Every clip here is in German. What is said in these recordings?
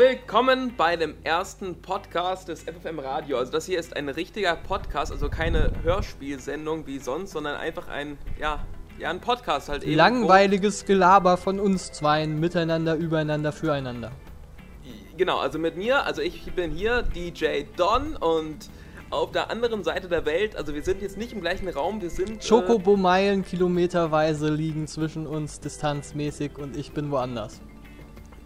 willkommen bei dem ersten Podcast des FFM Radio. Also das hier ist ein richtiger Podcast, also keine Hörspielsendung wie sonst, sondern einfach ein, ja, ja, ein Podcast halt eben. Langweiliges Gelaber von uns zweien, miteinander, übereinander, füreinander. Genau, also mit mir, also ich bin hier DJ Don und auf der anderen Seite der Welt, also wir sind jetzt nicht im gleichen Raum, wir sind... Chocobo-Meilen kilometerweise liegen zwischen uns distanzmäßig und ich bin woanders.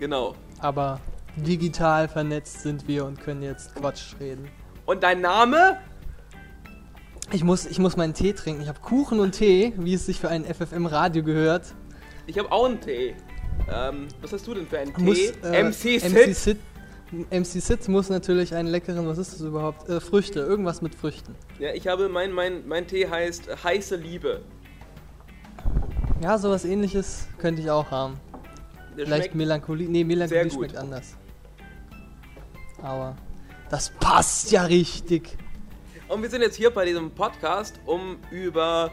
Genau. Aber digital vernetzt sind wir und können jetzt Quatsch reden. Und dein Name? Ich muss, ich muss meinen Tee trinken. Ich habe Kuchen und Tee, wie es sich für ein FFM-Radio gehört. Ich habe auch einen Tee. Ähm, was hast du denn für einen Tee? Muss, äh, MC Sid? MC Sid muss natürlich einen leckeren, was ist das überhaupt? Äh, Früchte, irgendwas mit Früchten. Ja, ich habe, mein, mein, mein Tee heißt äh, heiße Liebe. Ja, sowas ähnliches könnte ich auch haben. Der Vielleicht Melancholie. Nee, Melancholie schmeckt anders. Aber das passt ja richtig. Und wir sind jetzt hier bei diesem Podcast, um über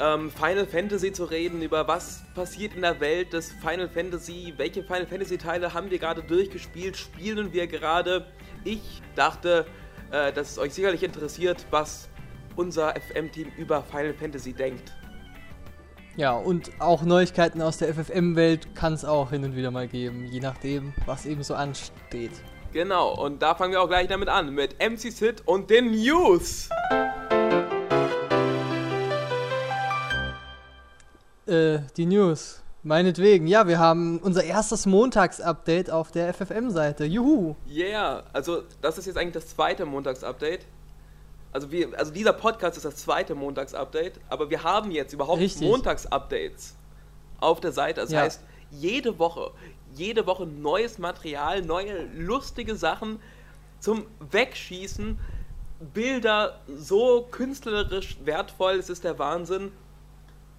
ähm, Final Fantasy zu reden, über was passiert in der Welt des Final Fantasy, welche Final Fantasy Teile haben wir gerade durchgespielt, spielen wir gerade. Ich dachte, äh, dass es euch sicherlich interessiert, was unser FM-Team über Final Fantasy denkt. Ja, und auch Neuigkeiten aus der FFM-Welt kann es auch hin und wieder mal geben, je nachdem, was eben so ansteht. Genau, und da fangen wir auch gleich damit an, mit MC Sid und den News. Äh, die News. Meinetwegen. Ja, wir haben unser erstes Montags-Update auf der FFM-Seite. Juhu. Yeah, also das ist jetzt eigentlich das zweite Montags-Update. Also, wir, also dieser Podcast ist das zweite Montags-Update, aber wir haben jetzt überhaupt. Montags-Updates auf der Seite. Das Ja. heißt, jede Woche, jede Woche neues Material, neue lustige Sachen zum Wegschießen, Bilder so künstlerisch wertvoll, es ist der Wahnsinn.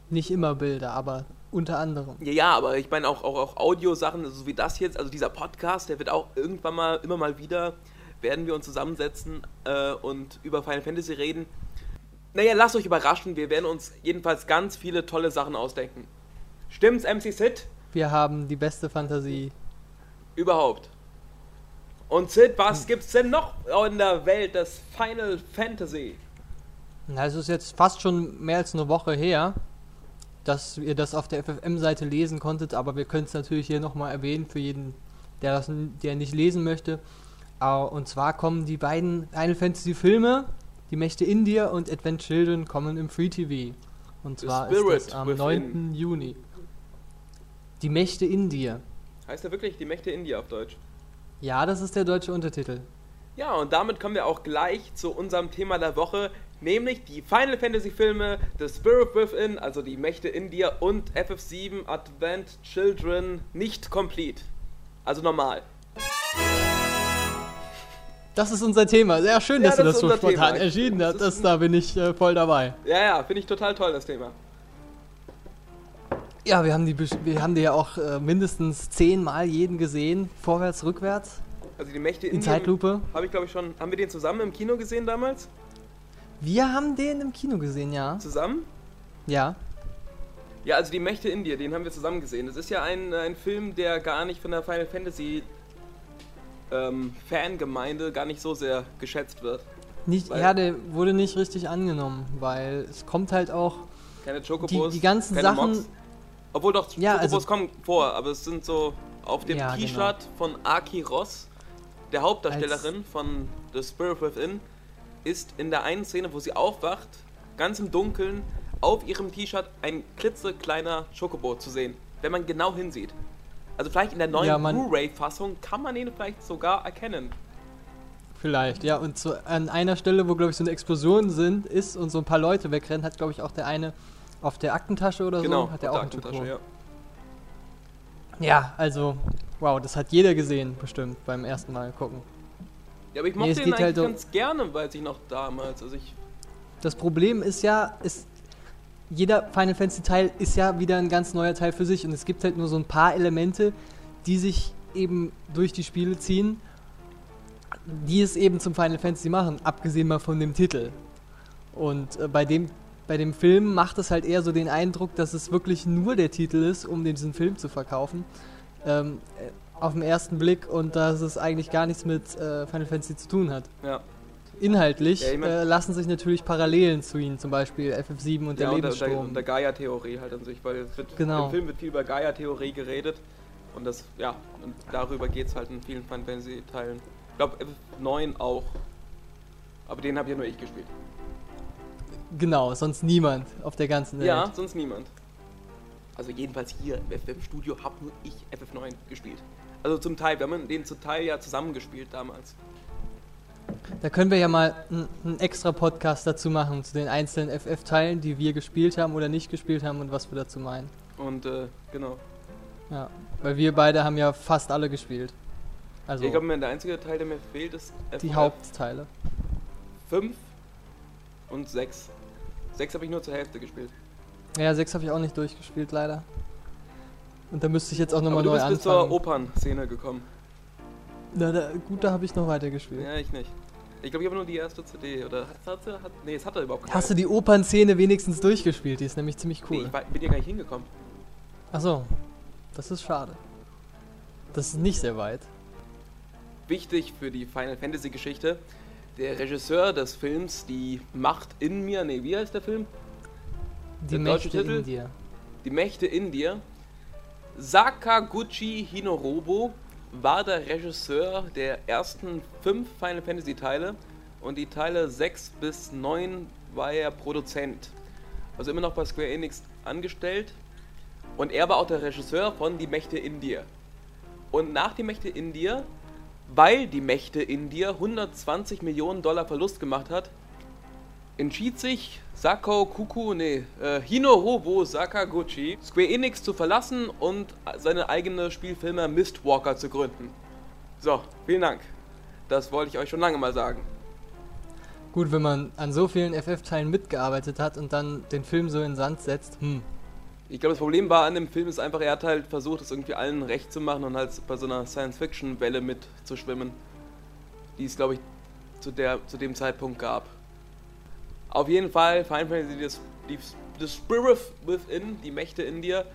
Nicht immer Bilder, aber unter anderem. Ja, ja, aber ich meine auch, auch, auch Audiosachen, so wie das jetzt, also dieser Podcast, der wird auch irgendwann mal, immer mal wieder, werden wir uns zusammensetzen äh, und über Final Fantasy reden. Naja, lasst euch überraschen, wir werden uns jedenfalls ganz viele tolle Sachen ausdenken. Stimmt's, MC Sid? Wir haben die beste Fantasie. Überhaupt. Und Sid, was gibt's denn noch in der Welt des Final Fantasy? Na, Es ist jetzt fast schon mehr als eine Woche her, dass ihr das auf der FFM-Seite lesen konntet, aber wir können es natürlich hier nochmal erwähnen für jeden, der das der nicht lesen möchte. Und zwar kommen die beiden Final Fantasy-Filme, Die Mächte in dir und Advent Children, kommen im Free TV. Und zwar ist das am within. 9. Juni. Die Mächte in dir. Heißt ja wirklich die Mächte India auf Deutsch. Ja, das ist der deutsche Untertitel. Ja, und damit kommen wir auch gleich zu unserem Thema der Woche, nämlich die Final Fantasy Filme The Spirit Within, also die Mächte in dir und FF7 Advent Children nicht complete. Also normal. Das ist unser Thema. Sehr schön, Ja, dass du das das ist so spontan Thema. erschienen Das hast. Das, da bin ich äh, voll dabei. Ja, ja, finde ich total toll, das Thema. Ja, wir haben die, wir haben die ja auch äh, mindestens zehnmal jeden gesehen, vorwärts, rückwärts, Also die Mächte in Zeitlupe. habe ich glaube ich schon, haben wir den zusammen im Kino gesehen damals? Wir haben den im Kino gesehen, ja. Zusammen? Ja. Ja, also die Mächte in dir, den haben wir zusammen gesehen. Das ist ja ein, ein Film, der gar nicht von der Final Fantasy ähm, Fangemeinde gar nicht so sehr geschätzt wird. Nicht, ja, der wurde nicht richtig angenommen, weil es kommt halt auch. Keine Chocobos, Die- die ganzen keine Sachen- Mods. Obwohl doch, Ja, Chocobos also- kommen vor, aber es sind so auf dem Ja, genau. T-Shirt von Aki Ross, der Hauptdarstellerin von The Spirit Within, ist in der einen Szene, wo sie aufwacht, ganz im Dunkeln, auf ihrem T-Shirt ein klitzekleiner Chocobo zu sehen, wenn man genau hinsieht. Also vielleicht in der neuen Ja, Blu-ray-Fassung kann man ihn vielleicht sogar erkennen. Vielleicht, ja. Und so an einer Stelle, wo, glaube ich, so eine Explosion sind, ist und so ein paar Leute wegrennen, hat, glaube ich, auch der eine auf der Aktentasche oder Genau, so, hat er auch der Aktentasche, ja. Ja, also, wow, das hat jeder gesehen, bestimmt, beim ersten Mal gucken. Ja, aber ich Nee, mochte es ihn geht eigentlich halt ganz gerne, weiß ich noch damals. Also ich Das Problem ist ja, ist, jeder Final Fantasy Teil ist ja wieder ein ganz neuer Teil für sich und es gibt halt nur so ein paar Elemente, die sich eben durch die Spiele ziehen, die es eben zum Final Fantasy machen, abgesehen mal von dem Titel. Und äh, bei dem bei dem Film macht es halt eher so den Eindruck, dass es wirklich nur der Titel ist, um diesen Film zu verkaufen. Ähm, äh, auf den ersten Blick und dass es eigentlich gar nichts mit äh, Final Fantasy zu tun hat. Ja. Inhaltlich Ja, ich mein- äh, lassen sich natürlich Parallelen zu ihnen, zum Beispiel FF7 und der ja, und der, der, und der Gaia-Theorie halt an sich, weil wird, Genau. im Film wird viel über Gaia-Theorie geredet und das, ja, und darüber geht es halt in vielen Final Fantasy-Teilen. Ich glaube, F9 auch. Aber den habe ja nur ich gespielt. Genau, sonst niemand auf der ganzen Welt. Ja, sonst niemand. Also jedenfalls hier im FF-Studio habe nur ich FF9 gespielt. Also zum Teil, wir haben den zum Teil ja zusammengespielt damals. Da können wir ja mal einen extra Podcast dazu machen, zu den einzelnen FF-Teilen, die wir gespielt haben oder nicht gespielt haben und was wir dazu meinen. Und äh, genau. Ja, weil wir beide haben ja fast alle gespielt. Also ich glaube, der einzige Teil, der mir fehlt, ist die Hauptteile. 5 und 6. 6 habe ich nur zur Hälfte gespielt. Ja, 6 habe ich auch nicht durchgespielt, leider. Und da müsste ich jetzt auch nochmal du neu bist bis zur anfangen. Opernszene gekommen. Na, da, gut, da habe ich noch weitergespielt. Ja, ich nicht. Ich glaube, ich habe nur die erste CD. Oder hat, hat, hat, nee, es hat er überhaupt keine. Hast du die Opernszene wenigstens durchgespielt? Die ist nämlich ziemlich Nee, cool. ich war, bin ja gar nicht hingekommen. Achso, das ist schade. Das ist nicht sehr weit. Wichtig für die Final Fantasy Geschichte. Der Regisseur des Films, die Macht in mir, nee, wie heißt der Film? Die Der Mächte Titel? in dir. Die Mächte in dir. Sakaguchi Hinorobo war der Regisseur der ersten fünf Final Fantasy Teile und die Teile 6 bis 9 war er Produzent. Also immer noch bei Square Enix angestellt. Und er war auch der Regisseur von Die Mächte in dir. Und nach Die Mächte in dir, weil Die Mächte in dir 120 Millionen Dollar Verlust gemacht hat, entschied sich Sakao Kuku, nee, äh, Hinorobo Sakaguchi, Square Enix zu verlassen und seine eigene Spielfirma Mistwalker zu gründen. So, vielen Dank. Das wollte ich euch schon lange mal sagen. Gut, wenn man an so vielen FF-Teilen mitgearbeitet hat und dann den Film so in Sand setzt, hm. Ich glaube, das Problem war an dem Film ist einfach, er hat halt versucht, es irgendwie allen recht zu machen und halt bei so einer Science-Fiction-Welle mitzuschwimmen, die es, glaube ich, zu, der, zu dem Zeitpunkt gab. Auf jeden Fall, Final Fantasy, das, die, The Spirit Within, die Mächte in dir,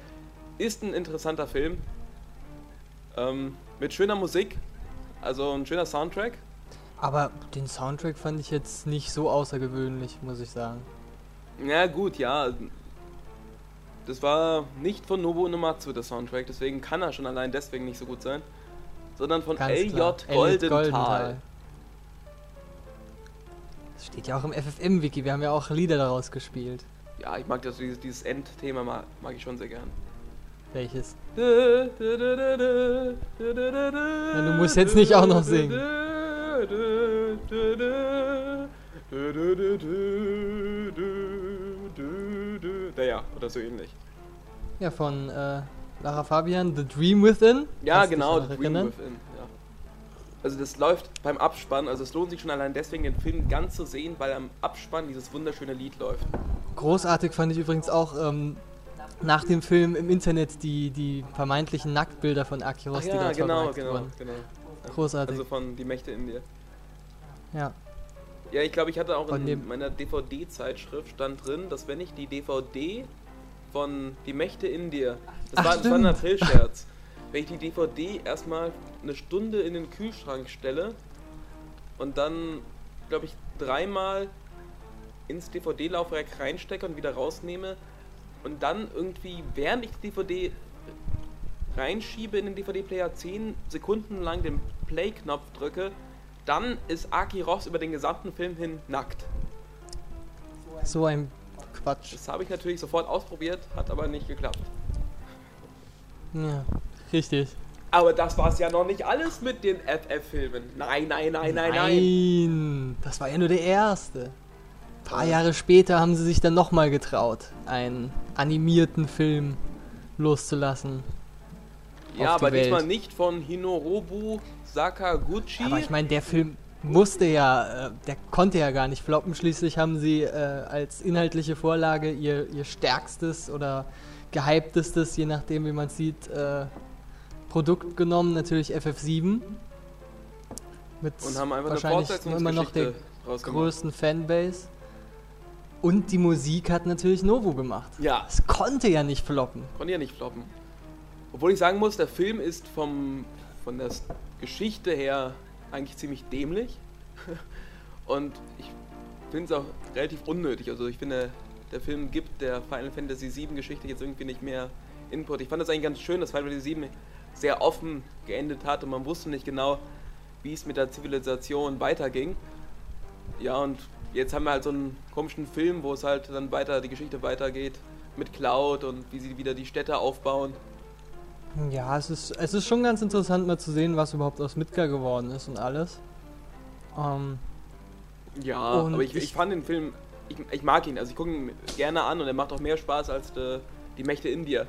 ist ein interessanter Film. Ähm, mit schöner Musik, also ein schöner Soundtrack. Aber den Soundtrack fand ich jetzt nicht so außergewöhnlich, muss ich sagen. Ja, gut, ja. Das war nicht von Nobuo Uematsu, der Soundtrack, deswegen kann er schon allein deswegen nicht so gut sein. Sondern von L.J. Goldenthal. Das steht ja auch im FFM-Wiki, wir haben ja auch Lieder daraus gespielt. Ja, ich mag das, dieses, dieses Endthema mag, mag ich schon sehr gern. Welches? Ja, du musst jetzt nicht auch noch singen. Naja, oder so ähnlich. Ja, von äh, Lara Fabian, The Dream Within. Ja, Kannst genau, The Dream? Within. Ja. Also das läuft beim Abspann, also es lohnt sich schon allein deswegen, den Film ganz zu sehen, weil am Abspann dieses wunderschöne Lied läuft. Großartig fand ich übrigens auch ähm, nach dem Film im Internet die, die vermeintlichen Nacktbilder von Akiros, die dort genau, genau, wurden. genau. Großartig. Also von Die Mächte in dir. ja. Ja, ich glaube, ich hatte auch in meiner DVD-Zeitschrift stand drin, dass wenn ich die DVD von Die Mächte in dir, das, Ach, war, das war ein. April-Scherz, wenn ich die DVD erstmal eine Stunde in den Kühlschrank stelle und dann, glaube ich, dreimal ins DVD-Laufwerk reinstecke und wieder rausnehme und dann irgendwie, während ich die DVD reinschiebe in den DVD-Player, 10 Sekunden lang den Play-Knopf drücke, dann ist Aki Ross über den gesamten Film hin nackt. So ein Quatsch. Das habe ich natürlich sofort ausprobiert, hat aber nicht geklappt. Ja, richtig. Aber das war es ja noch nicht alles mit den FF-Filmen. Nein, nein, nein, nein, nein. Nein, das war ja nur der erste. Ein paar Jahre später haben sie sich dann nochmal getraut, einen animierten Film loszulassen. Ja, aber diesmal Welt. nicht von Hinorobu Sakaguchi. Aber ich meine, der Film musste ja, äh, der konnte ja gar nicht floppen. Schließlich haben sie äh, als inhaltliche Vorlage ihr, ihr stärkstes oder gehyptestes, je nachdem wie man sieht, äh, Produkt genommen, natürlich FF7. Mit und haben einfach wahrscheinlich immer noch der größten Fanbase. Und die Musik hat natürlich Novo gemacht. Ja, Es konnte ja nicht floppen. konnte ja nicht floppen. Obwohl ich sagen muss, der Film ist vom, von der Geschichte her eigentlich ziemlich dämlich. Und ich finde es auch relativ unnötig. Also ich finde, der Film gibt der Final Fantasy VII Geschichte jetzt irgendwie nicht mehr Input. Ich fand das eigentlich ganz schön, dass Final Fantasy VII sehr offen geendet hat und man wusste nicht genau, wie es mit der Zivilisation weiterging. Ja, und jetzt haben wir halt so einen komischen Film, wo es halt dann weiter, die Geschichte weitergeht mit Cloud und wie sie wieder die Städte aufbauen. Ja, es ist, es ist schon ganz interessant mal zu sehen, was überhaupt aus Midgar geworden ist und alles. Ähm, ja, und aber ich, ich, ich, fand den Film, ich, ich mag ihn, also ich gucke ihn gerne an und er macht auch mehr Spaß als die, die Mächte in dir.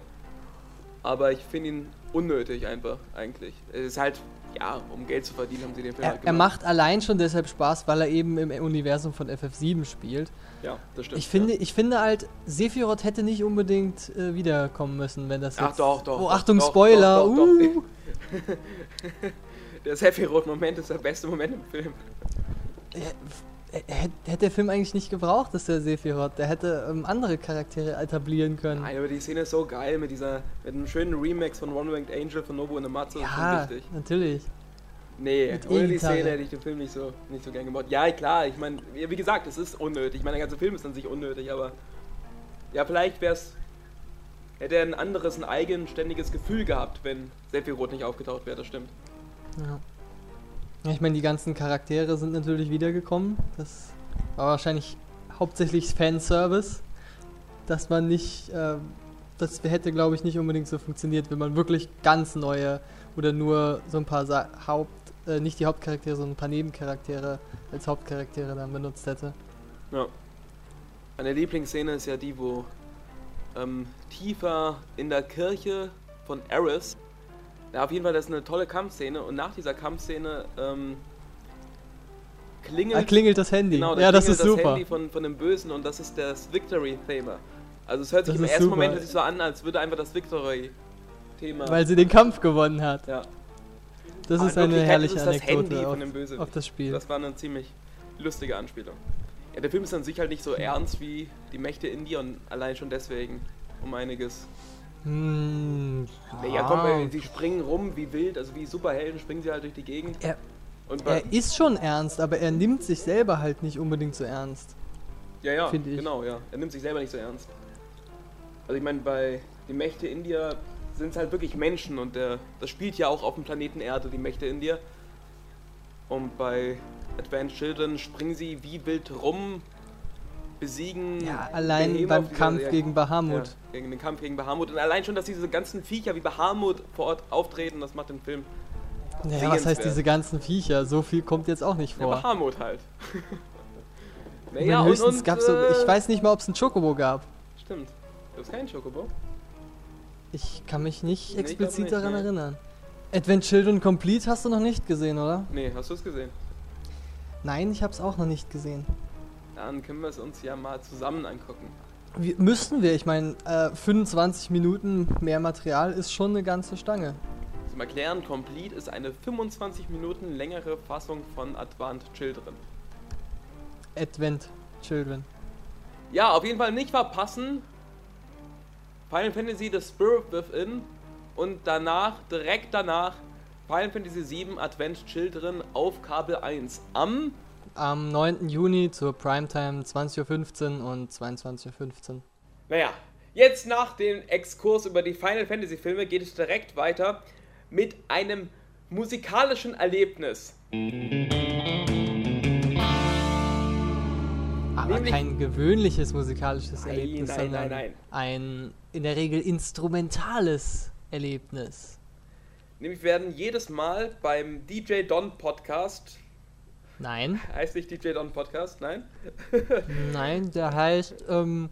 Aber ich finde ihn unnötig einfach, eigentlich. Es ist halt ja, um Geld zu verdienen, haben sie den Film er, halt Er macht allein schon deshalb Spaß, weil er eben im Universum von FF7 spielt. Ja, das stimmt. Ich finde, ja. ich finde halt, Sephiroth hätte nicht unbedingt äh, wiederkommen müssen, wenn das jetzt... Ach doch, doch. Oh, Achtung, doch, Spoiler! Doch, doch, uh. der Sephiroth-Moment ist der beste Moment im Film. Hätte der Film eigentlich nicht gebraucht, dass der Sephiroth, der hätte ähm, andere Charaktere etablieren können. Nein, aber die Szene ist so geil mit dieser, mit einem schönen Remix von One Winged Angel von Nobu und Amatsu. Ja, natürlich. Nee, mit ohne die Szene hätte ich den Film nicht so, nicht so gern gemacht. Ja, klar, ich meine, wie gesagt, es ist unnötig. Ich meine, der ganze Film ist an sich unnötig, aber ja, vielleicht wäre es, hätte er ein anderes, ein eigenständiges Gefühl gehabt, wenn Sephiroth nicht aufgetaucht wäre, das stimmt. Ja. Ich meine, die ganzen Charaktere sind natürlich wiedergekommen. Das war wahrscheinlich hauptsächlich Fanservice, dass man nicht, äh, das hätte glaube ich nicht unbedingt so funktioniert, wenn man wirklich ganz neue oder nur so ein paar Sa Haupt, äh, nicht die Hauptcharaktere, sondern ein paar Nebencharaktere als Hauptcharaktere dann benutzt hätte. Ja. Meine Lieblingsszene ist ja die, wo ähm, tiefer in der Kirche von Eris ja, auf jeden Fall, das ist eine tolle Kampfszene und nach dieser Kampfszene ähm, klingelt, ah, klingelt das Handy. Genau, da ja, das ist das super. Handy von, von dem Bösen und das ist das Victory-Thema. Also es hört sich das im ersten super. Moment so an, als würde einfach das Victory-Thema... Weil sie den Kampf gewonnen hat. Ja. Das ist eine herrliche ist das Anekdote Handy auf, von dem Bösewicht. auf das Spiel. Das war eine ziemlich lustige Anspielung. Ja, der Film ist an sich halt nicht so ernst wie die Mächte in dir und allein schon deswegen um einiges hm, ja, ja komm, sie springen rum wie wild, also wie Superhelden springen sie halt durch die Gegend. Er, er ist schon ernst, aber er nimmt sich selber halt nicht unbedingt so ernst. Ja, ja, genau, ja. Er nimmt sich selber nicht so ernst. Also ich meine, bei den Mächte in dir sind es halt wirklich Menschen und der, das spielt ja auch auf dem Planeten Erde, die Mächte in dir. Und bei Advanced Children springen sie wie wild rum, besiegen. Ja, allein beim Kampf dieser, gegen Bahamut. Ja, gegen den Kampf gegen Bahamut. Und allein schon, dass diese ganzen Viecher wie Bahamut vor Ort auftreten, das macht den Film. Ja, was heißt diese ganzen Viecher? So viel kommt jetzt auch nicht vor. Ja, Bahamut halt. naja, und, und, gab's so, ich äh, weiß nicht mal, ob es ein Chocobo gab. Stimmt. Du hast keinen Chocobo? Ich kann mich nicht nee, explizit nicht, daran nee. erinnern. Advent Children Complete hast du noch nicht gesehen, oder? Nee, hast du es gesehen? Nein, ich habe es auch noch nicht gesehen dann können wir es uns ja mal zusammen angucken. Wie, müssten wir, ich meine, äh, 25 Minuten mehr Material ist schon eine ganze Stange. Zum Erklären, Complete ist eine 25 Minuten längere Fassung von Advanced Children. Advent Children. Ja, auf jeden Fall nicht verpassen. Final Fantasy The Spirit Within und danach, direkt danach, Final Fantasy VII Advent Children auf Kabel 1 am am 9. Juni zur Primetime 20.15 Uhr und 22.15 Uhr. Naja, jetzt nach dem Exkurs über die Final Fantasy Filme geht es direkt weiter mit einem musikalischen Erlebnis. Aber Nämlich kein gewöhnliches musikalisches nein, Erlebnis, nein, sondern nein, nein. ein in der Regel instrumentales Erlebnis. Nämlich werden jedes Mal beim DJ Don Podcast Nein. Heißt nicht DJ Don Podcast, nein? nein, der heißt ähm,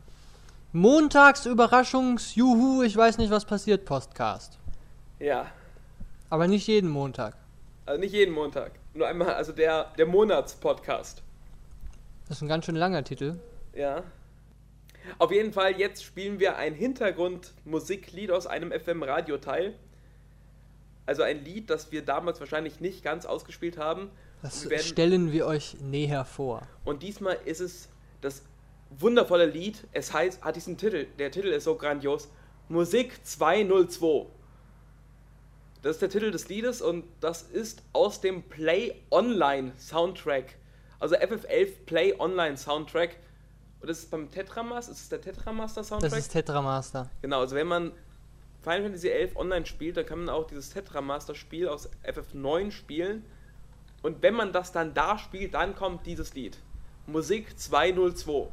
Montags Überraschungs Juhu, ich weiß nicht, was passiert Podcast. Ja. Aber nicht jeden Montag. Also nicht jeden Montag. Nur einmal, also der, der Monatspodcast. Das ist ein ganz schön langer Titel. Ja. Auf jeden Fall, jetzt spielen wir ein Hintergrundmusiklied aus einem FM-Radioteil. Also ein Lied, das wir damals wahrscheinlich nicht ganz ausgespielt haben das wir stellen wir euch näher vor. Und diesmal ist es das wundervolle Lied. Es heißt, hat diesen Titel. Der Titel ist so grandios. Musik 202. Das ist der Titel des Liedes und das ist aus dem Play Online Soundtrack. Also FF11 Play Online Soundtrack. Und das ist beim Tetramaster, ist es der Tetramaster Soundtrack? Das ist Tetramaster. Genau, also wenn man Final Fantasy 11 online spielt, dann kann man auch dieses Tetramaster Spiel aus FF9 spielen. Und wenn man das dann da spielt, dann kommt dieses Lied. Musik 202.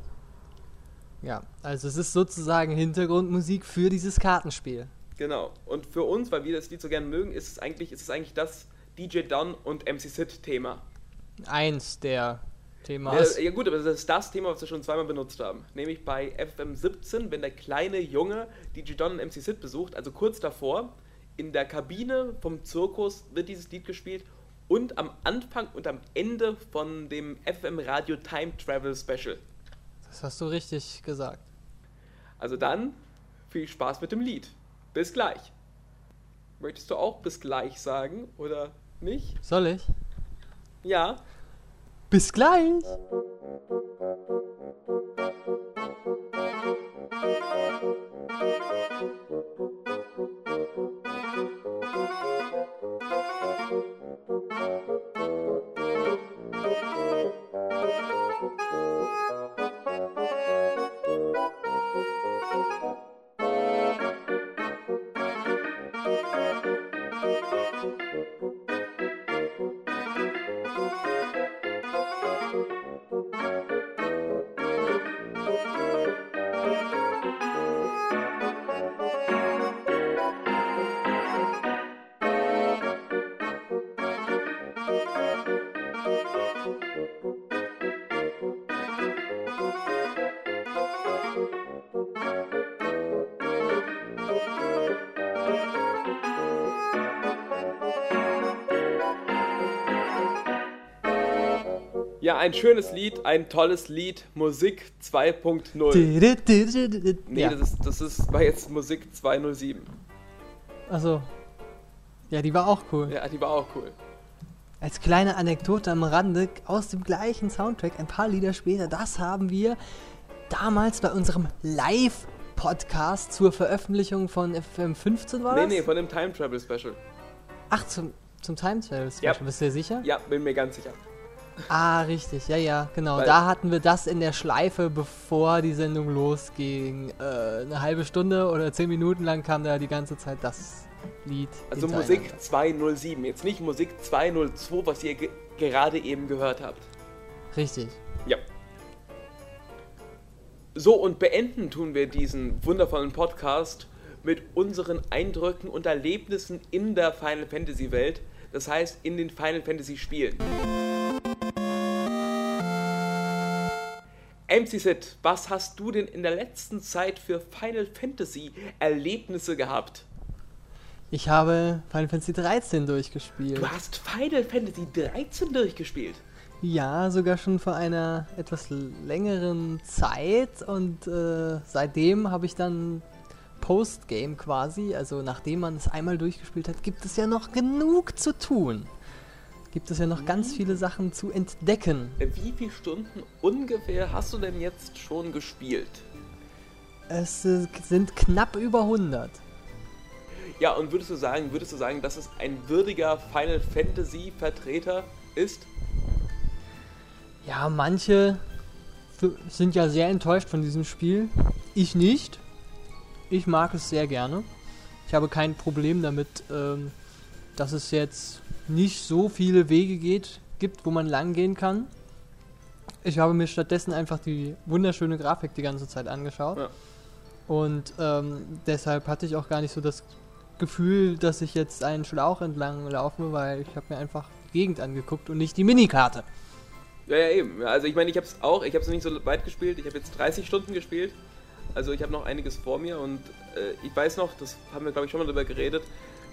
Ja, also es ist sozusagen Hintergrundmusik für dieses Kartenspiel. Genau. Und für uns, weil wir das Lied so gerne mögen, ist es eigentlich, ist es eigentlich das DJ Don und MC Sid Thema. Eins der Themen. Ja, ja, gut, aber das ist das Thema, was wir schon zweimal benutzt haben. Nämlich bei FM17, wenn der kleine Junge DJ Don und MC Sid besucht, also kurz davor, in der Kabine vom Zirkus wird dieses Lied gespielt und am Anfang und am Ende von dem FM Radio Time Travel Special. Das hast du richtig gesagt. Also dann viel Spaß mit dem Lied. Bis gleich. Möchtest du auch bis gleich sagen oder nicht? Soll ich? Ja. Bis gleich. Ja, ein schönes Lied, ein tolles Lied, Musik 2.0. Nee, ja. das, ist, das ist, war jetzt Musik 207. Also, ja, die war auch cool. Ja, die war auch cool. Als kleine Anekdote am Rande aus dem gleichen Soundtrack, ein paar Lieder später, das haben wir damals bei unserem Live-Podcast zur Veröffentlichung von FM15 war Nee, das? nee, von dem Time Travel Special. Ach, zum, zum Time Travel Special, Ja. bist du dir sicher? Ja, bin mir ganz sicher. Ah, richtig, ja, ja, genau. Weil- da hatten wir das in der Schleife, bevor die Sendung losging. Äh, eine halbe Stunde oder zehn Minuten lang kam da die ganze Zeit das Lied. Also. Musik 207, jetzt nicht Musik 202, was ihr ge gerade eben gehört habt. Richtig. Ja. So, und beenden tun wir diesen wundervollen Podcast mit unseren Eindrücken und Erlebnissen in der Final Fantasy Welt. Das heißt, in den Final Fantasy Spielen. MC Sid, was hast du denn in der letzten Zeit für Final Fantasy Erlebnisse gehabt? Ich habe Final Fantasy 13 durchgespielt. Du hast Final Fantasy 13 durchgespielt. Ja, sogar schon vor einer etwas längeren Zeit und äh, seitdem habe ich dann Postgame quasi, also nachdem man es einmal durchgespielt hat, gibt es ja noch genug zu tun. Gibt es ja noch ganz viele Sachen zu entdecken. Wie viele Stunden ungefähr hast du denn jetzt schon gespielt? Es sind knapp über 100. Ja, und würdest du sagen, würdest du sagen, dass es ein würdiger Final Fantasy Vertreter ist? Ja, manche sind ja sehr enttäuscht von diesem Spiel. Ich nicht. Ich mag es sehr gerne. Ich habe kein Problem damit, ähm, dass es jetzt nicht so viele Wege geht, gibt, wo man lang gehen kann. Ich habe mir stattdessen einfach die wunderschöne Grafik die ganze Zeit angeschaut. Ja. Und ähm, deshalb hatte ich auch gar nicht so das Gefühl, dass ich jetzt einen Schlauch entlang laufe, weil ich habe mir einfach die Gegend angeguckt und nicht die Minikarte. Ja, ja, eben. Also ich meine, ich habe es auch, ich habe es nicht so weit gespielt. Ich habe jetzt 30 Stunden gespielt. Also ich habe noch einiges vor mir und äh, ich weiß noch, das haben wir glaube ich schon mal drüber geredet.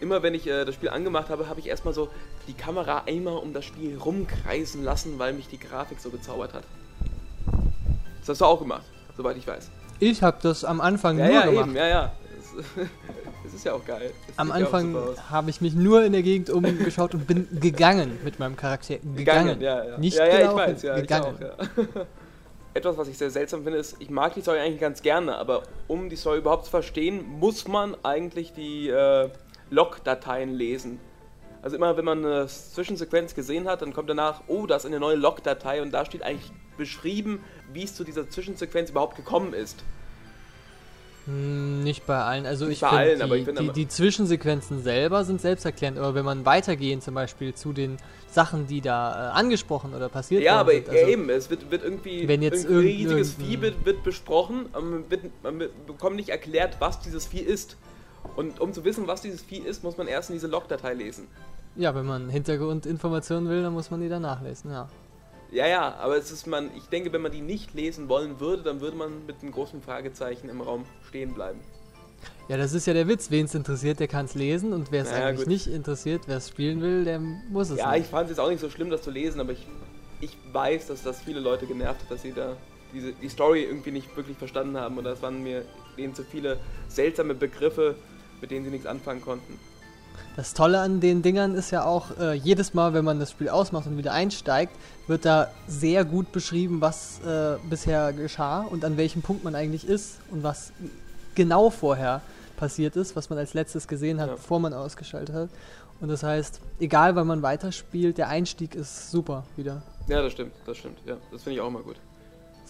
Immer wenn ich äh, das Spiel angemacht habe, habe ich erstmal so die Kamera einmal um das Spiel rumkreisen lassen, weil mich die Grafik so bezaubert hat. Das hast du auch gemacht, soweit ich weiß. Ich habe das am Anfang Ja, nur ja, gemacht. eben, ja, ja. Es, es ist ja auch geil. Es Am ja Anfang habe ich mich nur in der Gegend umgeschaut und bin gegangen mit meinem Charakter. Gegangen. Gegangen, ja, ja. Nicht ja, ja, ich weiß, ja, gegangen. Auch. Etwas, was ich sehr seltsam finde, ist, ich mag die Story eigentlich ganz gerne, aber um die Story überhaupt zu verstehen, muss man eigentlich die äh, Log-Dateien lesen. Also immer, wenn man eine Zwischensequenz gesehen hat, dann kommt danach, oh, da ist eine neue Log-Datei und da steht eigentlich beschrieben, wie es zu dieser Zwischensequenz überhaupt gekommen ist. Hm, Nicht bei allen. Also Nicht ich finde, allen, die, ich find die, die Zwischensequenzen selber sind selbsterklärend. Aber wenn man weitergehen, zum Beispiel zu den Sachen, die da äh, angesprochen oder passiert Ja, aber sind. ja, also, eben, es wird, wird irgendwie Wenn jetzt irgend- riesiges Vieh wird, wird besprochen, aber man, wird, man bekommt nicht erklärt, was dieses Vieh ist. Und um zu wissen, was dieses Vieh ist, muss man erst in diese Log-Datei lesen. Ja, wenn man Hintergrundinformationen will, dann muss man die dann nachlesen, ja. Ja, ja, aber es ist man, ich denke, wenn man die nicht lesen wollen würde, dann würde man mit einem großen Fragezeichen im Raum stehen bleiben. Ja, das ist ja der Witz. Wen es interessiert, der kann es lesen. Und wer es Naja, eigentlich gut. nicht interessiert, wer es spielen will, der muss es Ja, ich nicht. fand es jetzt auch nicht so schlimm, das zu lesen, aber ich, ich weiß, dass das viele Leute genervt hat, dass sie da diese, die Story irgendwie nicht wirklich verstanden haben oder es waren mir denen zu viele seltsame Begriffe, mit denen sie nichts anfangen konnten. Das Tolle an den Dingern ist ja auch, äh, jedes Mal, wenn man das Spiel ausmacht und wieder einsteigt, wird da sehr gut beschrieben, was äh, bisher geschah und an welchem Punkt man eigentlich ist und was genau vorher passiert ist, was man als letztes gesehen hat, Ja. bevor man ausgeschaltet hat. Und das heißt, egal wann man weiterspielt, der Einstieg ist super wieder. Ja, das stimmt, das stimmt. Ja, das finde ich auch immer gut.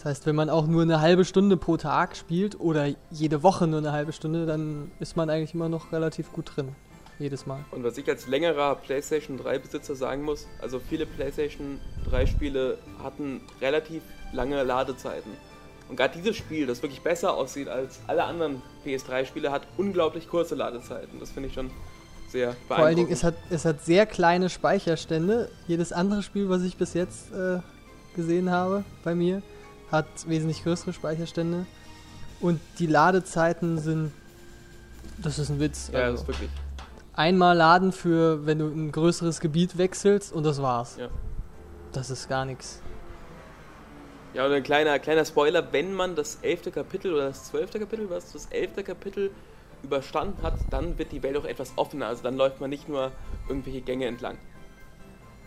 Das heißt, wenn man auch nur eine halbe Stunde pro Tag spielt oder jede Woche nur eine halbe Stunde, dann ist man eigentlich immer noch relativ gut drin. Jedes Mal. Und was ich als längerer PlayStation 3 Besitzer sagen muss, also viele PlayStation 3 Spiele hatten relativ lange Ladezeiten. Und gerade dieses Spiel, das wirklich besser aussieht als alle anderen PS3 Spiele, hat unglaublich kurze Ladezeiten. Das finde ich schon sehr beeindruckend. Vor allen Dingen, es hat, es hat sehr kleine Speicherstände. Jedes andere Spiel, was ich bis jetzt äh, gesehen habe bei mir, hat wesentlich größere Speicherstände. Und die Ladezeiten sind. Das ist ein Witz. ja, das Also ist wirklich. einmal laden für, wenn du ein größeres Gebiet wechselst und das war's. Ja. Das ist gar nichts. Ja, und ein kleiner, kleiner Spoiler, wenn man das elfte Kapitel oder das zwölfte Kapitel, was das elfte Kapitel überstanden hat, dann wird die Welt auch etwas offener. Also dann läuft man nicht nur irgendwelche Gänge entlang.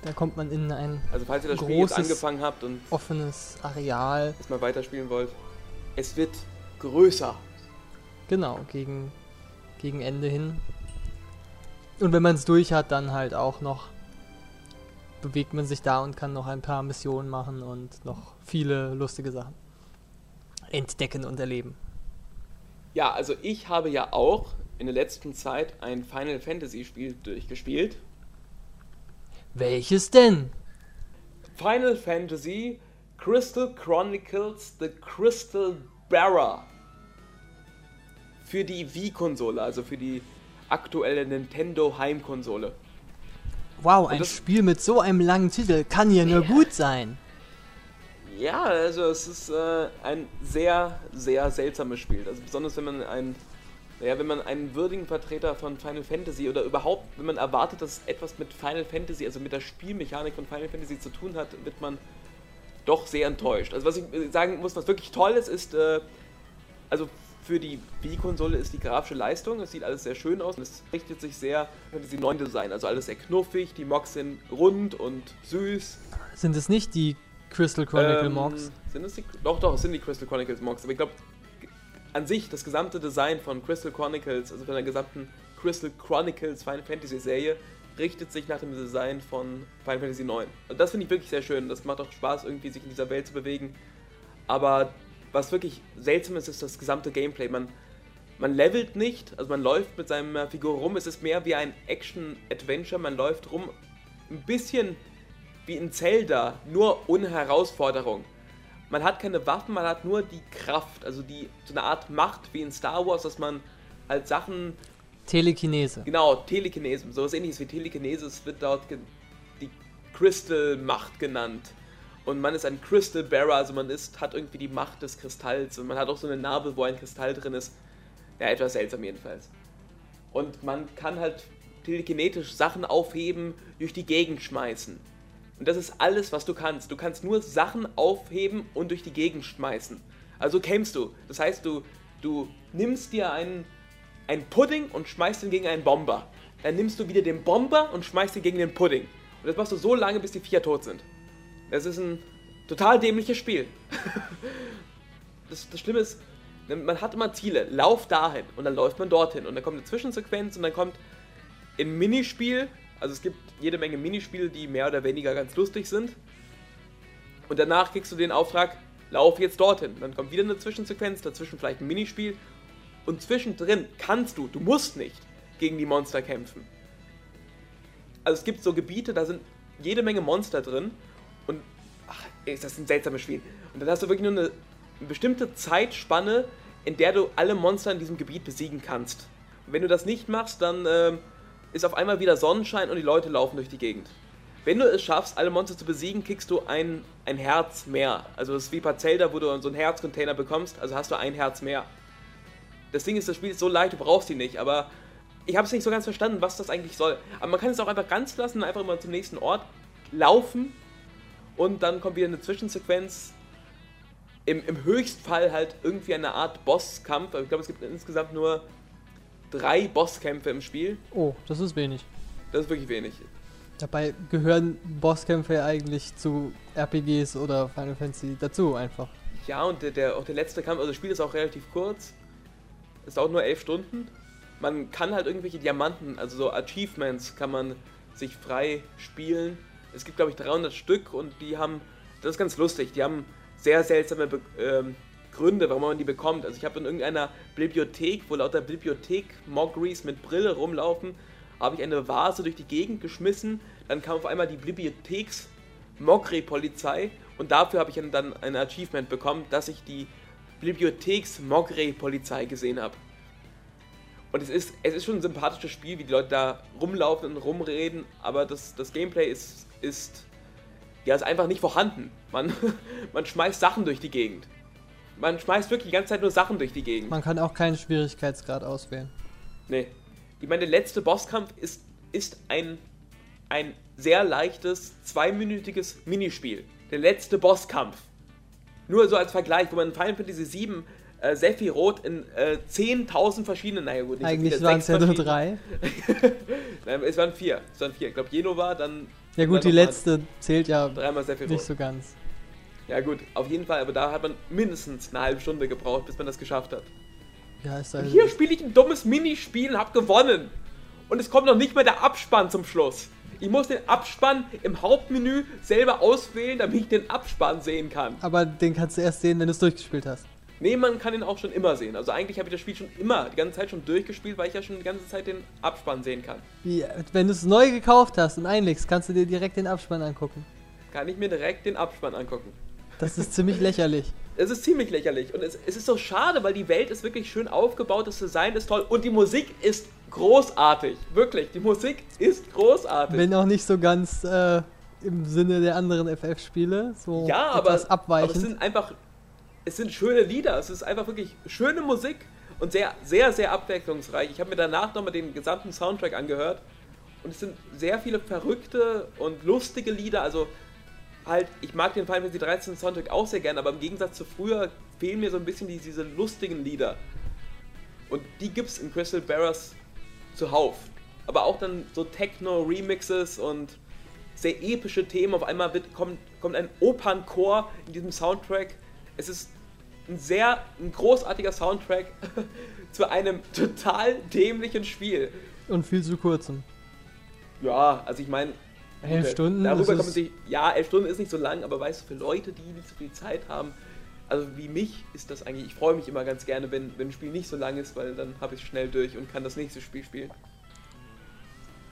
Da kommt man in ein Also falls ihr das Spiel jetzt Großes- angefangen habt und offenes Areal. es mal weiterspielen wollt, es wird größer. Genau, gegen, gegen Ende hin. Und wenn man es durch hat, dann halt auch noch bewegt man sich da und kann noch ein paar Missionen machen und noch viele lustige Sachen entdecken und erleben. Ja, also ich habe ja auch in der letzten Zeit ein Final Fantasy Spiel durchgespielt. Welches denn? Final Fantasy Crystal Chronicles The Crystal Bearer. Für die Wii-Konsole, also für die aktuelle Nintendo Heimkonsole. Wow, ein Spiel mit so einem langen Titel kann ja nur gut sein. Ja, also es ist äh, ein sehr, sehr seltsames Spiel. Also besonders wenn man einen, naja, wenn man einen würdigen Vertreter von Final Fantasy oder überhaupt, wenn man erwartet, dass es etwas mit Final Fantasy, also mit der Spielmechanik von Final Fantasy zu tun hat, wird man doch sehr enttäuscht. Also was ich sagen muss, was wirklich toll ist, ist, äh, also für die Wii-Konsole ist die grafische Leistung, es sieht alles sehr schön aus und es richtet sich sehr Fantasy 9 Design, also alles sehr knuffig, die Mocks sind rund und süß. Sind es nicht die Crystal Chronicle Ähm, Mods? Sind es die, doch, doch, es sind die Crystal Chronicles Mods. Aber ich glaube, an sich, das gesamte Design von Crystal Chronicles, also von der gesamten Crystal Chronicles Final Fantasy Serie, richtet sich nach dem Design von Final Fantasy 9. Und das finde ich wirklich sehr schön. Das macht auch Spaß, irgendwie sich in dieser Welt zu bewegen. Aber was wirklich seltsam ist, ist das gesamte Gameplay. Man, man levelt nicht, also man läuft mit seiner Figur rum. Es ist mehr wie ein Action-Adventure. Man läuft rum, ein bisschen wie in Zelda, nur ohne Herausforderung. Man hat keine Waffen, man hat nur die Kraft, also die so eine Art Macht wie in Star Wars, dass man halt Sachen, Telekinese. genau, Telekinese, sowas ähnliches wie Telekinese, es wird dort die Crystal Macht genannt. Und man ist ein Crystal Bearer, also man ist, hat irgendwie die Macht des Kristalls und man hat auch so eine Narbe, wo ein Kristall drin ist. Ja, etwas seltsam jedenfalls. Und man kann halt telekinetisch Sachen aufheben, durch die Gegend schmeißen. Und das ist alles, was du kannst. Du kannst nur Sachen aufheben und durch die Gegend schmeißen. Also kämst du. Das heißt, du, du nimmst dir einen, einen Pudding und schmeißt ihn gegen einen Bomber. Dann nimmst du wieder den Bomber und schmeißt ihn gegen den Pudding. Und das machst du so lange, bis die vier tot sind. Das ist ein total dämliches Spiel. das, das Schlimme ist, man hat immer Ziele. Lauf dahin und dann läuft man dorthin. Und dann kommt eine Zwischensequenz und dann kommt ein Minispiel. Also es gibt jede Menge Minispiele, die mehr oder weniger ganz lustig sind. Und danach kriegst du den Auftrag, lauf jetzt dorthin. Dann kommt wieder eine Zwischensequenz, dazwischen vielleicht ein Minispiel. Und zwischendrin kannst du, du musst nicht gegen die Monster kämpfen. Also es gibt so Gebiete, da sind jede Menge Monster drin. Und ach, ist das ein seltsames Spiel. Und dann hast du wirklich nur eine, bestimmte Zeitspanne, in der du alle Monster in diesem Gebiet besiegen kannst. Und wenn du das nicht machst, dann ähm, ist auf einmal wieder Sonnenschein und die Leute laufen durch die Gegend. Wenn du es schaffst, alle Monster zu besiegen, kriegst du ein, ein Herz mehr. Also es ist wie bei Zelda, wo du so einen Herzcontainer bekommst, also hast du ein Herz mehr. Das Ding ist, das Spiel ist so leicht, du brauchst die nicht, aber ich habe es nicht so ganz verstanden, was das eigentlich soll. Aber man kann es auch einfach ganz lassen, einfach immer zum nächsten Ort laufen und dann kommt wieder eine Zwischensequenz. Im, im Höchstfall halt irgendwie eine Art Bosskampf. Ich glaube, es gibt insgesamt nur drei Bosskämpfe im Spiel. Oh, das ist wenig. Das ist wirklich wenig. Dabei gehören Bosskämpfe ja eigentlich zu RPGs oder Final Fantasy dazu einfach. Ja, und der, der, auch der letzte Kampf, also das Spiel ist auch relativ kurz. Es dauert nur elf Stunden. Man kann halt irgendwelche Diamanten, also so Achievements, kann man sich frei spielen. Es gibt, glaube ich, 300 Stück und die haben, das ist ganz lustig, die haben sehr seltsame Be ähm, Gründe, warum man die bekommt. Also ich habe in irgendeiner Bibliothek, wo lauter Bibliothek-Mogris mit Brille rumlaufen, habe ich eine Vase durch die Gegend geschmissen. Dann kam auf einmal die Bibliotheks-Mogre-Polizei und dafür habe ich dann ein Achievement bekommen, dass ich die Bibliotheks-Mogre-Polizei gesehen habe. Und es ist, es ist schon ein sympathisches Spiel, wie die Leute da rumlaufen und rumreden, aber das, das Gameplay ist, ist, ja, ist einfach nicht vorhanden. Man, man schmeißt Sachen durch die Gegend. Man schmeißt wirklich die ganze Zeit nur Sachen durch die Gegend. Man kann auch keinen Schwierigkeitsgrad auswählen. Nee. Ich meine, der letzte Bosskampf ist, ist ein, ein sehr leichtes, zweiminütiges Minispiel. Der letzte Bosskampf. Nur so als Vergleich, wo man in Final Fantasy VII äh, Sephiroth in äh, 10.000 verschiedenen, naja gut, nicht Eigentlich waren es ja nur drei. Nein, es waren vier. Es waren vier. Ich glaube, Genova, dann... Ja gut, die letzte zählt ja dreimal Sephiroth. nicht so ganz. Ja gut, auf jeden Fall, aber da hat man mindestens eine halbe Stunde gebraucht, bis man das geschafft hat. Ja, ist also hier spiele ich ein dummes Minispiel und hab gewonnen. Und es kommt noch nicht mal der Abspann zum Schluss. Ich muss den Abspann im Hauptmenü selber auswählen, damit ich den Abspann sehen kann. Aber den kannst du erst sehen, wenn du es durchgespielt hast. Nee, man kann ihn auch schon immer sehen. Also eigentlich habe ich das Spiel schon immer, die ganze Zeit schon durchgespielt, weil ich ja schon die ganze Zeit den Abspann sehen kann. Wie, wenn du es neu gekauft hast und einlegst, kannst du dir direkt den Abspann angucken. Kann ich mir direkt den Abspann angucken. Das ist ziemlich lächerlich. Es ist ziemlich lächerlich und es, es, ist so schade, weil die Welt ist wirklich schön aufgebaut, das Design ist toll und die Musik ist großartig. Wirklich, die Musik ist großartig. Wenn auch nicht so ganz äh, im Sinne der anderen FF-Spiele, so ja, aber, abweichend. aber es sind einfach, es sind schöne Lieder, es ist einfach wirklich schöne Musik und sehr, sehr, sehr abwechslungsreich. Ich habe mir danach nochmal den gesamten Soundtrack angehört und es sind sehr viele verrückte und lustige Lieder, also halt, ich mag den Final Fantasy 13 Soundtrack auch sehr gerne, aber im Gegensatz zu früher fehlen mir so ein bisschen die, diese lustigen Lieder. Und die gibt's in Crystal Bearers zuhauf. Aber auch dann so Techno-Remixes und sehr epische Themen. Auf einmal wird, kommt, kommt ein Opernchor in diesem Soundtrack. Es ist ein sehr ein großartiger Soundtrack zu einem total dämlichen Spiel. Und viel zu kurzem. Ja, also ich meine, Elf Stunden? Darüber kann man sich. Ja, elf Stunden ist nicht so lang, aber weißt du, für Leute, die nicht so viel Zeit haben, also wie mich ist das eigentlich. Ich freue mich immer ganz gerne, wenn, wenn ein Spiel nicht so lang ist, weil dann habe ich es schnell durch und kann das nächste Spiel spielen.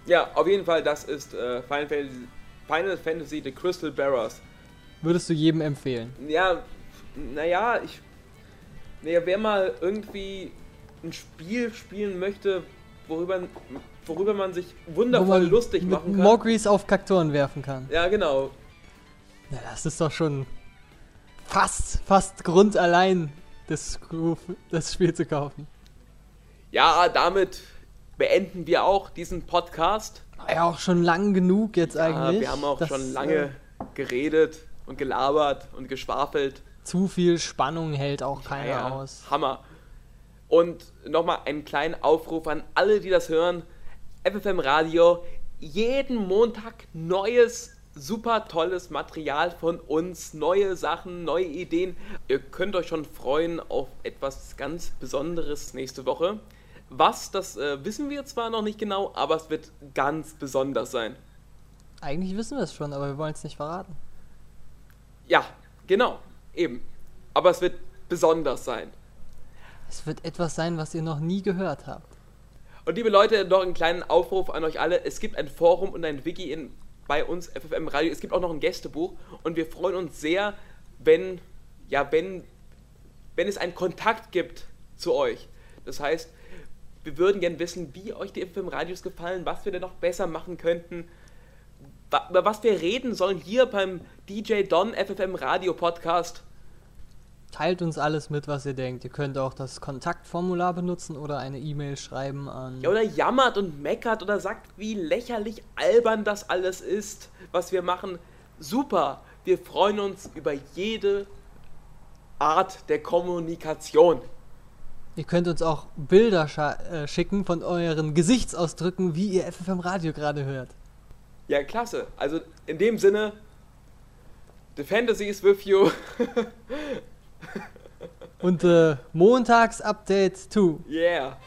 Ja, auf jeden Fall, das ist äh, Final, Fantasy, Final Fantasy The Crystal Bearers. Würdest du jedem empfehlen? Ja, naja, ich. Naja, wer mal irgendwie ein Spiel spielen möchte, worüber worüber man sich wundervoll man lustig machen kann. Mogris auf Kaktoren werfen kann. Ja, genau. Na, das ist doch schon fast, fast Grund allein, das, das Spiel zu kaufen. Ja, damit beenden wir auch diesen Podcast. Ja, auch schon lang genug jetzt ja, eigentlich. Wir haben auch das, schon lange äh, geredet und gelabert und geschwafelt. Zu viel Spannung hält auch keiner ja, aus. Hammer. Und nochmal einen kleinen Aufruf an alle, die das hören. FFM Radio jeden Montag neues, super tolles Material von uns, neue Sachen, neue Ideen. Ihr könnt euch schon freuen auf etwas ganz Besonderes nächste Woche, Was, das äh, wissen wir zwar noch nicht genau, aber es wird ganz besonders sein. Eigentlich wissen wir es schon, aber wir wollen es nicht verraten. Ja, genau, eben. Aber es wird besonders sein. Es wird etwas sein, was ihr noch nie gehört habt. Und liebe Leute, noch einen kleinen Aufruf an euch alle. Es gibt ein Forum und ein Wiki in, bei uns, FFM Radio. Es gibt auch noch ein Gästebuch. Und wir freuen uns sehr, wenn, ja, wenn, wenn es einen Kontakt gibt zu euch. Das heißt, wir würden gerne wissen, wie euch die FFM Radios gefallen, was wir denn noch besser machen könnten, über was wir reden sollen hier beim DJ Don FFM Radio Podcast. Teilt uns alles mit, was ihr denkt. Ihr könnt auch das Kontaktformular benutzen oder eine E-Mail schreiben an. Ja, oder jammert und meckert oder sagt, wie lächerlich albern das alles ist, was wir machen. Super. Wir freuen uns über jede Art der Kommunikation. Ihr könnt uns auch Bilder äh, schicken von euren Gesichtsausdrücken, wie ihr FFM Radio gerade hört. Ja, klasse. Also in dem Sinne, the fantasy is with you. Und äh, Montags-Update 2. Yeah.